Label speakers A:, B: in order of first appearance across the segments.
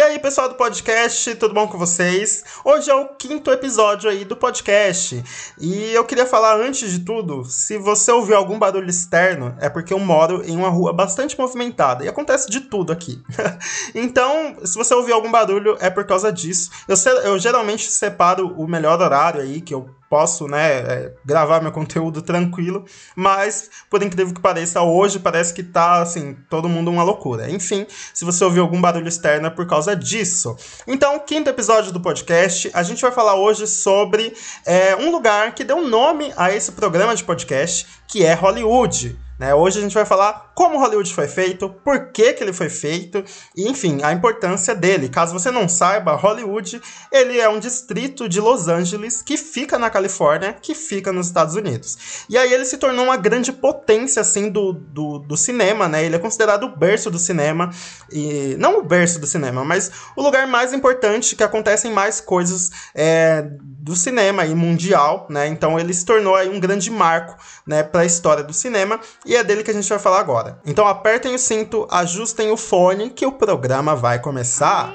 A: E aí, pessoal do podcast, tudo bom com vocês? Hoje é o quinto episódio aí do podcast. E eu queria falar antes de tudo, se você ouvir algum barulho externo, é porque eu moro em uma rua bastante movimentada e acontece de tudo aqui. então, se você ouvir algum barulho, é por causa disso. Eu, eu geralmente separo o melhor horário aí que eu posso, né, é, gravar meu conteúdo tranquilo, mas por incrível que pareça, hoje parece que tá assim, todo mundo uma loucura. Enfim, se você ouvir algum barulho externo é por causa disso. Então, quinto episódio do podcast, a gente vai falar hoje sobre é, um lugar que deu nome a esse programa de podcast, que é Hollywood. Né? Hoje a gente vai falar como Hollywood foi feito, por que, que ele foi feito e, enfim, a importância dele. Caso você não saiba, Hollywood ele é um distrito de Los Angeles que fica na Califórnia, que fica nos Estados Unidos. E aí ele se tornou uma grande potência assim do, do, do cinema, né? Ele é considerado o berço do cinema e não o berço do cinema, mas o lugar mais importante que acontecem mais coisas é, do cinema e mundial, né? Então ele se tornou aí um grande marco, né, para a história do cinema e é dele que a gente vai falar agora. Então apertem o cinto, ajustem o fone que o programa vai começar.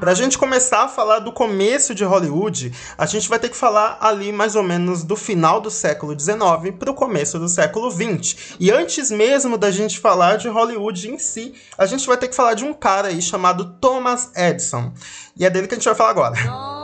A: Pra gente começar a falar do começo de Hollywood, a gente vai ter que falar ali mais ou menos do final do século XIX para o começo do século XX. E antes mesmo da gente falar de Hollywood em si, a gente vai ter que falar de um cara aí chamado Thomas Edison. E é dele que a gente vai falar agora.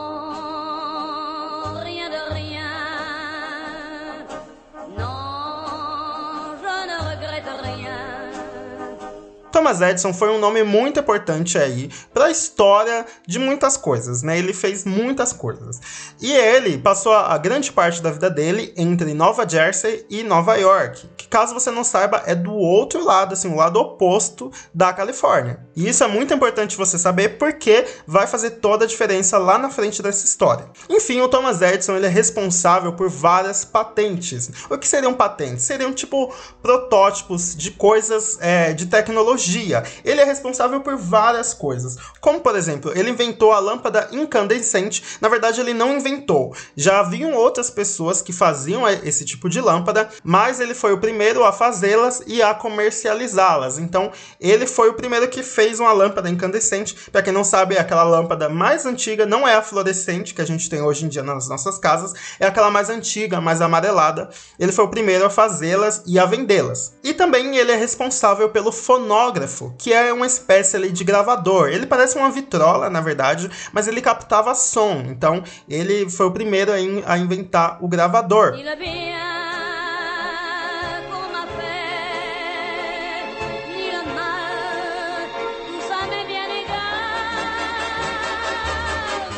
A: Thomas Edison foi um nome muito importante aí para a história de muitas coisas, né? Ele fez muitas coisas. E ele passou a grande parte da vida dele entre Nova Jersey e Nova York, que caso você não saiba é do outro lado, assim, o lado oposto da Califórnia. E isso é muito importante você saber porque vai fazer toda a diferença lá na frente dessa história. Enfim, o Thomas Edison ele é responsável por várias patentes. O que seriam patentes? Seriam tipo protótipos de coisas é, de tecnologia tecnologia. Ele é responsável por várias coisas. Como, por exemplo, ele inventou a lâmpada incandescente. Na verdade, ele não inventou. Já haviam outras pessoas que faziam esse tipo de lâmpada, mas ele foi o primeiro a fazê-las e a comercializá-las. Então, ele foi o primeiro que fez uma lâmpada incandescente. Para quem não sabe, é aquela lâmpada mais antiga, não é a fluorescente que a gente tem hoje em dia nas nossas casas, é aquela mais antiga, mais amarelada. Ele foi o primeiro a fazê-las e a vendê-las. E também ele é responsável pelo fonógrafo fonógrafo, que é uma espécie ali de gravador. Ele parece uma vitrola, na verdade, mas ele captava som. Então, ele foi o primeiro a, a inventar o gravador.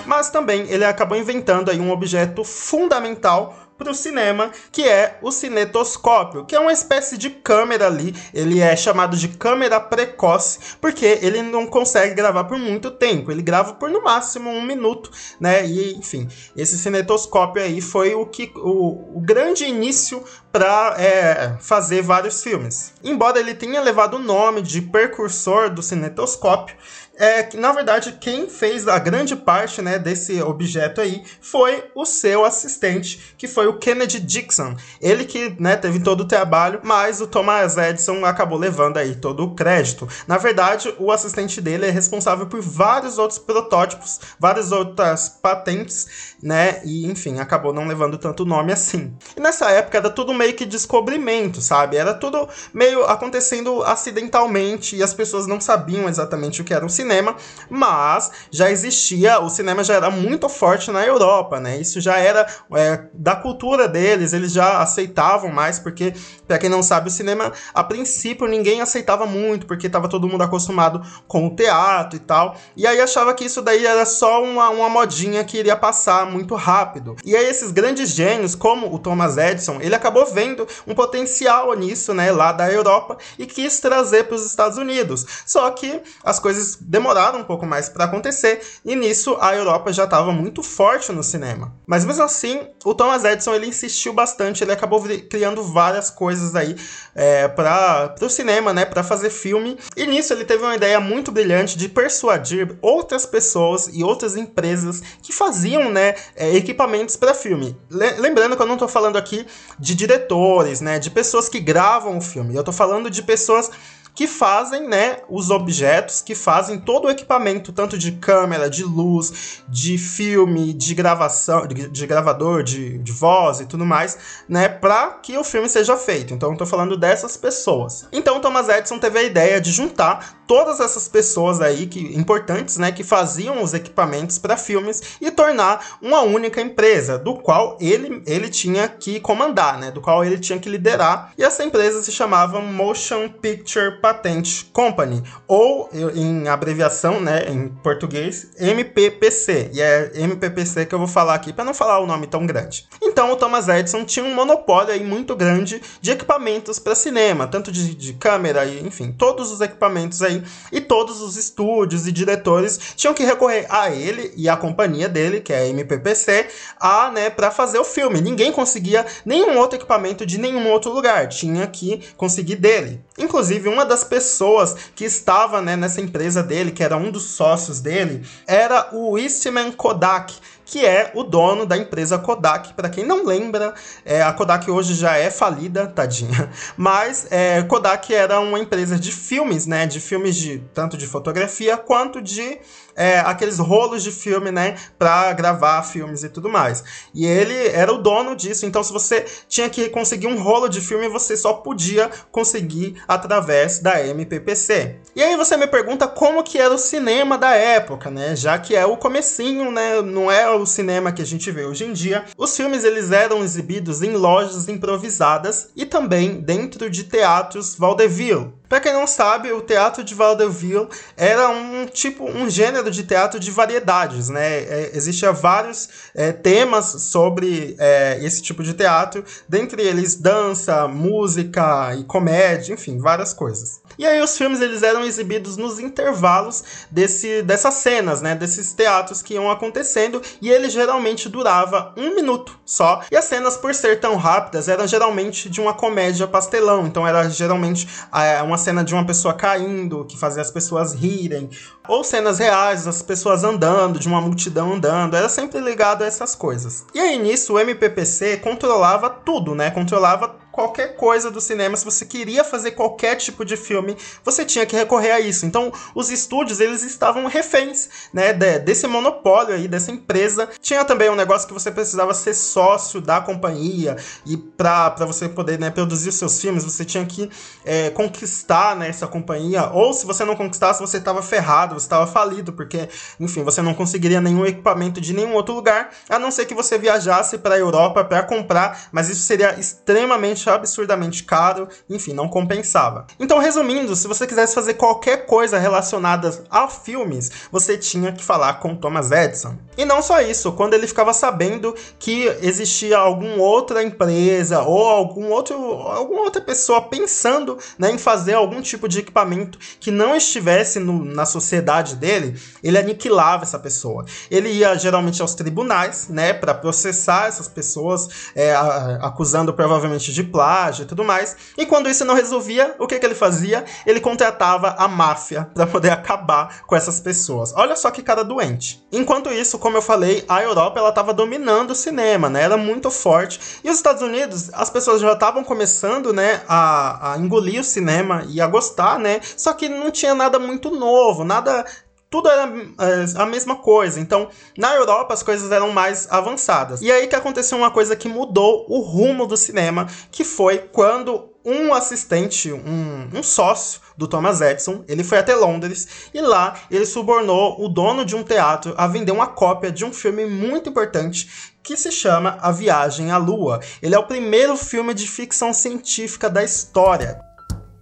A: Mas também ele acabou inventando aí um objeto fundamental para o cinema, que é o cinetoscópio, que é uma espécie de câmera ali. Ele é chamado de câmera precoce, porque ele não consegue gravar por muito tempo. Ele grava por no máximo um minuto, né? E enfim, esse cinetoscópio aí foi o que o, o grande início para é, fazer vários filmes. Embora ele tenha levado o nome de precursor do cinetoscópio, é que na verdade quem fez a grande parte né, desse objeto aí foi o seu assistente, que foi o Kennedy Dixon. Ele que né, teve todo o trabalho, mas o Thomas Edison acabou levando aí todo o crédito. Na verdade, o assistente dele é responsável por vários outros protótipos, várias outras patentes, né? E enfim, acabou não levando tanto nome assim. E nessa época era tudo meio que descobrimento, sabe? Era tudo meio acontecendo acidentalmente e as pessoas não sabiam exatamente o que era um cinema, mas já existia, o cinema já era muito forte na Europa, né? Isso já era é, da cultura deles, eles já aceitavam mais, porque, para quem não sabe, o cinema, a princípio, ninguém aceitava muito, porque estava todo mundo acostumado com o teatro e tal, e aí achava que isso daí era só uma, uma modinha que iria passar muito rápido. E aí esses grandes gênios, como o Thomas Edison, ele acabou vendo um potencial nisso, né, lá da Europa, e quis trazer para os Estados Unidos. Só que as coisas demoraram um pouco mais para acontecer e nisso a Europa já estava muito forte no cinema. Mas mesmo assim, o Thomas Edison ele insistiu bastante, ele acabou criando várias coisas aí é, para o cinema, né, para fazer filme. E nisso ele teve uma ideia muito brilhante de persuadir outras pessoas e outras empresas que faziam, né, é, equipamentos para filme. Lembrando que eu não estou falando aqui de diretores, né, de pessoas que gravam o filme. Eu estou falando de pessoas que fazem, né, os objetos, que fazem todo o equipamento, tanto de câmera, de luz, de filme, de gravação, de, de gravador, de, de, voz e tudo mais, né, para que o filme seja feito. Então, tô falando dessas pessoas. Então, Thomas Edison teve a ideia de juntar todas essas pessoas aí que importantes, né, que faziam os equipamentos para filmes e tornar uma única empresa, do qual ele, ele tinha que comandar, né, do qual ele tinha que liderar. E essa empresa se chamava Motion Picture Patent Company, ou em abreviação, né, em português, MPPC. E é MPPC que eu vou falar aqui para não falar o nome tão grande. Então, o Thomas Edison tinha um monopólio aí muito grande de equipamentos para cinema, tanto de, de câmera e, enfim, todos os equipamentos aí e todos os estúdios e diretores tinham que recorrer a ele e a companhia dele, que é a MPPC, a, né, para fazer o filme. Ninguém conseguia nenhum outro equipamento de nenhum outro lugar, tinha que conseguir dele. Inclusive, uma das pessoas que estava né, nessa empresa dele, que era um dos sócios dele, era o Eastman Kodak, que é o dono da empresa Kodak. Para quem não lembra, é, a Kodak hoje já é falida, tadinha. Mas é, Kodak era uma empresa de filmes, né? De filmes de tanto de fotografia quanto de é, aqueles rolos de filme, né? Para gravar filmes e tudo mais. E ele era o dono disso. Então, se você tinha que conseguir um rolo de filme, você só podia conseguir através da MPPC. E aí você me pergunta como que era o cinema da época, né? Já que é o comecinho, né? Não é o cinema que a gente vê hoje em dia. Os filmes eles eram exibidos em lojas improvisadas e também dentro de teatros vaudeville. Para quem não sabe, o teatro de vaudeville era um tipo, um gênero de teatro de variedades, né? É, vários é, temas sobre é, esse tipo de teatro, dentre eles dança, música e comédia, enfim, várias coisas. E aí os filmes eles eram exibidos nos intervalos desse, dessas cenas, né? Desses teatros que iam acontecendo e ele geralmente durava um minuto só. E as cenas, por ser tão rápidas, eram geralmente de uma comédia pastelão. Então era geralmente é, uma cena de uma pessoa caindo que fazia as pessoas rirem, ou cenas reais, as pessoas andando, de uma multidão andando. Era sempre ligado a essas coisas. E aí nisso o MPPC controlava tudo, né? Controlava qualquer coisa do cinema, se você queria fazer qualquer tipo de filme, você tinha que recorrer a isso. Então, os estúdios, eles estavam reféns, né, de, desse monopólio aí, dessa empresa. Tinha também um negócio que você precisava ser sócio da companhia e para você poder, né, produzir seus filmes, você tinha que é, conquistar, né, essa companhia, ou se você não conquistasse, você estava ferrado, você estava falido, porque, enfim, você não conseguiria nenhum equipamento de nenhum outro lugar, a não ser que você viajasse para a Europa para comprar, mas isso seria extremamente absurdamente caro, enfim, não compensava. Então, resumindo, se você quisesse fazer qualquer coisa relacionada a filmes, você tinha que falar com Thomas Edison. E não só isso, quando ele ficava sabendo que existia alguma outra empresa ou algum outro, alguma outra pessoa pensando né, em fazer algum tipo de equipamento que não estivesse no, na sociedade dele, ele aniquilava essa pessoa. Ele ia geralmente aos tribunais, né, para processar essas pessoas, é, acusando provavelmente de plágio e tudo mais. E quando isso não resolvia, o que, que ele fazia? Ele contratava a máfia para poder acabar com essas pessoas. Olha só que cara doente. Enquanto isso, como eu falei, a Europa ela estava dominando o cinema, né? Era muito forte. E os Estados Unidos, as pessoas já estavam começando, né, a, a engolir o cinema e a gostar, né? Só que não tinha nada muito novo, nada tudo era é, a mesma coisa. Então, na Europa as coisas eram mais avançadas. E aí que aconteceu uma coisa que mudou o rumo do cinema, que foi quando um assistente, um, um sócio do Thomas Edison, ele foi até Londres e lá ele subornou o dono de um teatro a vender uma cópia de um filme muito importante que se chama A Viagem à Lua. Ele é o primeiro filme de ficção científica da história.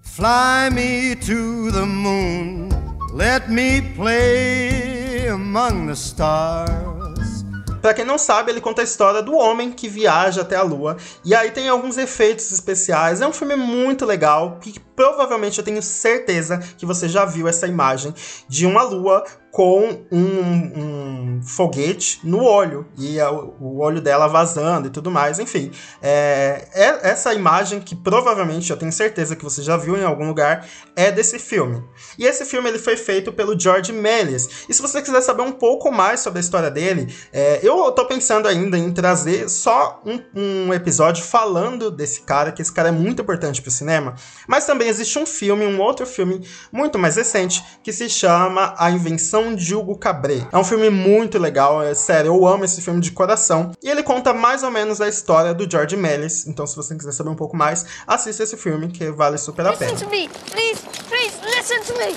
A: Fly me to the moon. Let me play among the stars. Para quem não sabe, ele conta a história do homem que viaja até a lua. E aí tem alguns efeitos especiais. É um filme muito legal que provavelmente eu tenho certeza que você já viu essa imagem de uma lua com um, um foguete no olho e a, o olho dela vazando e tudo mais. Enfim, é, é, essa imagem que provavelmente eu tenho certeza que você já viu em algum lugar é desse filme. E esse filme ele foi feito pelo George Méliès. E se você quiser saber um pouco mais sobre a história dele, é, eu tô pensando ainda em trazer só um, um episódio falando desse cara, que esse cara é muito importante para o cinema. Mas também existe um filme, um outro filme muito mais recente, que se chama A Invenção de Hugo Cabret. É um filme muito legal, é sério, eu amo esse filme de coração. E ele conta mais ou menos a história do George Méliès. Então, se você quiser saber um pouco mais, assista esse filme que vale super a pena. Listen to me, please, please, listen to me.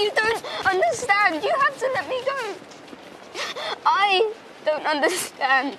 A: You don't understand. You have to let me go. I don't understand.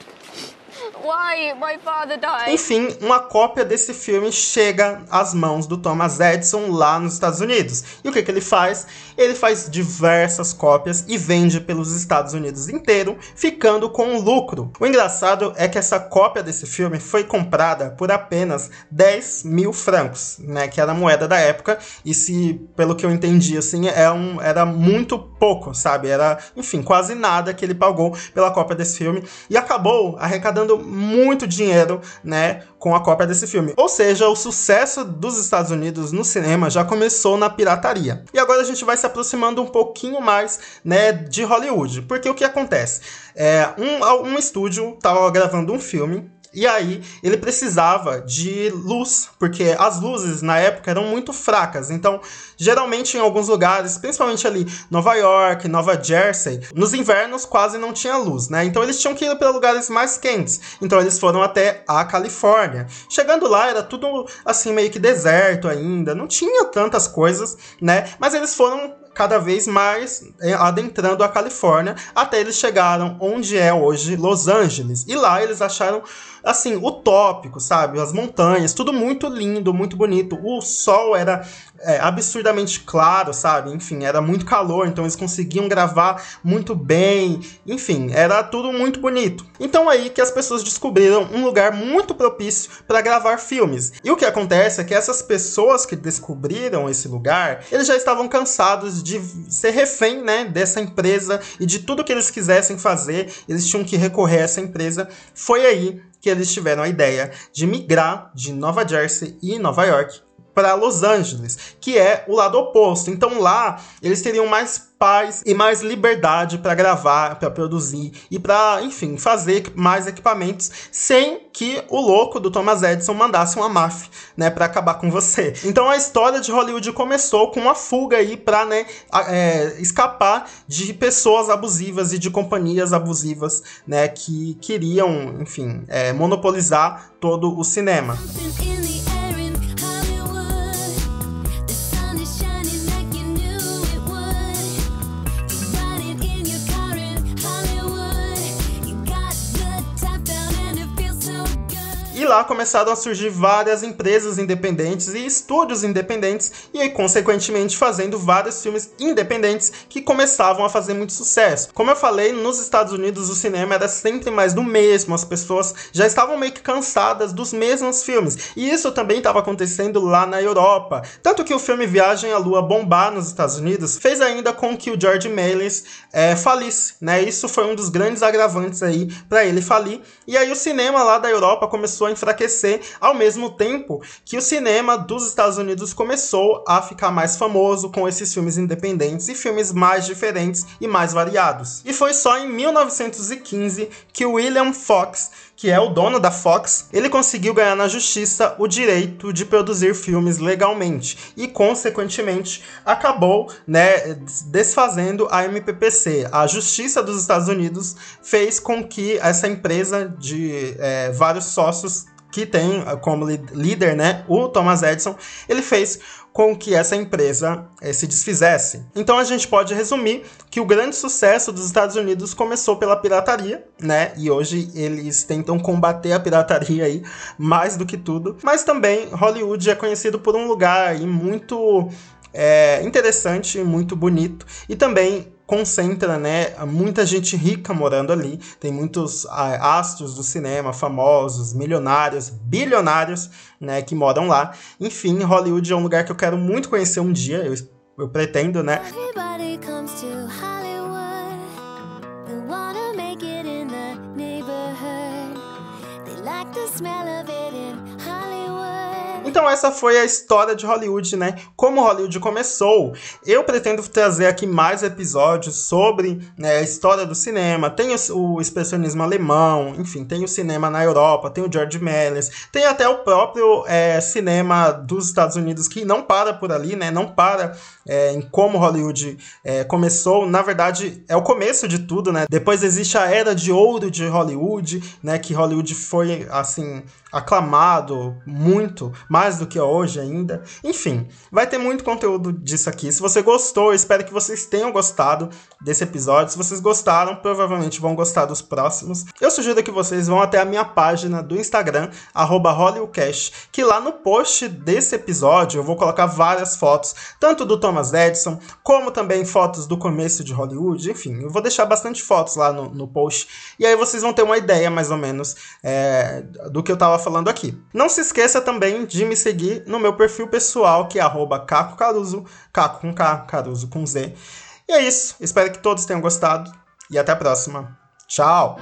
A: Why my father died? Enfim, uma cópia desse filme chega às mãos do Thomas Edison lá nos Estados Unidos. E o que, que ele faz? Ele faz diversas cópias e vende pelos Estados Unidos inteiro, ficando com lucro. O engraçado é que essa cópia desse filme foi comprada por apenas 10 mil francos, né? Que era a moeda da época. E se, pelo que eu entendi, assim, é um, era muito pouco, sabe? Era, enfim, quase nada que ele pagou pela cópia desse filme. E acabou arrecadando muito dinheiro, né, com a cópia desse filme. Ou seja, o sucesso dos Estados Unidos no cinema já começou na pirataria. E agora a gente vai se aproximando um pouquinho mais, né, de Hollywood. Porque o que acontece? É, um, um estúdio estava gravando um filme e aí ele precisava de luz, porque as luzes na época eram muito fracas. Então, geralmente em alguns lugares, principalmente ali Nova York, Nova Jersey, nos invernos quase não tinha luz, né? Então eles tinham que ir para lugares mais quentes. Então eles foram até a Califórnia. Chegando lá era tudo assim meio que deserto ainda, não tinha tantas coisas, né? Mas eles foram cada vez mais é, adentrando a Califórnia, até eles chegaram onde é hoje Los Angeles. E lá eles acharam assim, utópico, sabe? As montanhas, tudo muito lindo, muito bonito. O sol era é, absurdamente claro, sabe? Enfim, era muito calor, então eles conseguiam gravar muito bem. Enfim, era tudo muito bonito. Então aí que as pessoas descobriram um lugar muito propício para gravar filmes. E o que acontece é que essas pessoas que descobriram esse lugar, eles já estavam cansados de ser refém, né, dessa empresa e de tudo que eles quisessem fazer, eles tinham que recorrer a essa empresa. Foi aí que eles tiveram a ideia de migrar de Nova Jersey e Nova York para Los Angeles, que é o lado oposto. Então lá eles teriam mais paz e mais liberdade para gravar, para produzir e para, enfim, fazer mais equipamentos sem que o louco do Thomas Edison mandasse uma máfia, né, para acabar com você. Então a história de Hollywood começou com uma fuga aí para, né, é, escapar de pessoas abusivas e de companhias abusivas, né, que queriam, enfim, é, monopolizar todo o cinema. Lá começaram a surgir várias empresas independentes e estúdios independentes, e aí, consequentemente, fazendo vários filmes independentes que começavam a fazer muito sucesso. Como eu falei, nos Estados Unidos o cinema era sempre mais do mesmo, as pessoas já estavam meio que cansadas dos mesmos filmes. E isso também estava acontecendo lá na Europa. Tanto que o filme Viagem à Lua bombar nos Estados Unidos fez ainda com que o George Méliès é, falisse, né? Isso foi um dos grandes agravantes aí para ele falir. E aí o cinema lá da Europa começou a enfraquecer, ao mesmo tempo que o cinema dos Estados Unidos começou a ficar mais famoso com esses filmes independentes e filmes mais diferentes e mais variados. E foi só em 1915 que William Fox que é o dono da Fox, ele conseguiu ganhar na justiça o direito de produzir filmes legalmente e, consequentemente, acabou né, desfazendo a MPPC. A Justiça dos Estados Unidos fez com que essa empresa de é, vários sócios que tem como líder né, o Thomas Edison, ele fez com que essa empresa eh, se desfizesse. Então a gente pode resumir que o grande sucesso dos Estados Unidos começou pela pirataria, né? E hoje eles tentam combater a pirataria aí mais do que tudo. Mas também Hollywood é conhecido por um lugar aí muito é, interessante, muito bonito e também concentra, né, muita gente rica morando ali. Tem muitos ah, astros do cinema famosos, milionários, bilionários, né, que moram lá. Enfim, Hollywood é um lugar que eu quero muito conhecer um dia. Eu, eu pretendo, né? Então essa foi a história de Hollywood, né? Como Hollywood começou. Eu pretendo trazer aqui mais episódios sobre né, a história do cinema. Tem o, o, expressionismo alemão, enfim, tem o cinema na Europa, tem o George Méliès, tem até o próprio é, cinema dos Estados Unidos que não para por ali, né? Não para é, em como Hollywood é, começou. Na verdade, é o começo de tudo, né? Depois existe a era de ouro de Hollywood, né? Que Hollywood foi assim aclamado muito, mais do que hoje ainda. Enfim, vai ter muito conteúdo disso aqui. Se você gostou, espero que vocês tenham gostado desse episódio. Se vocês gostaram, provavelmente vão gostar dos próximos. Eu sugiro que vocês vão até a minha página do Instagram, HollywoodCast, que lá no post desse episódio eu vou colocar várias fotos, tanto do Thomas Edison, como também fotos do começo de Hollywood. Enfim, eu vou deixar bastante fotos lá no, no post. E aí vocês vão ter uma ideia, mais ou menos, é, do que eu tava falando aqui. Não se esqueça também de me seguir no meu perfil pessoal, que é Caco Caruso, Caco com K, Caruso com Z. E é isso. Espero que todos tenham gostado e até a próxima. Tchau!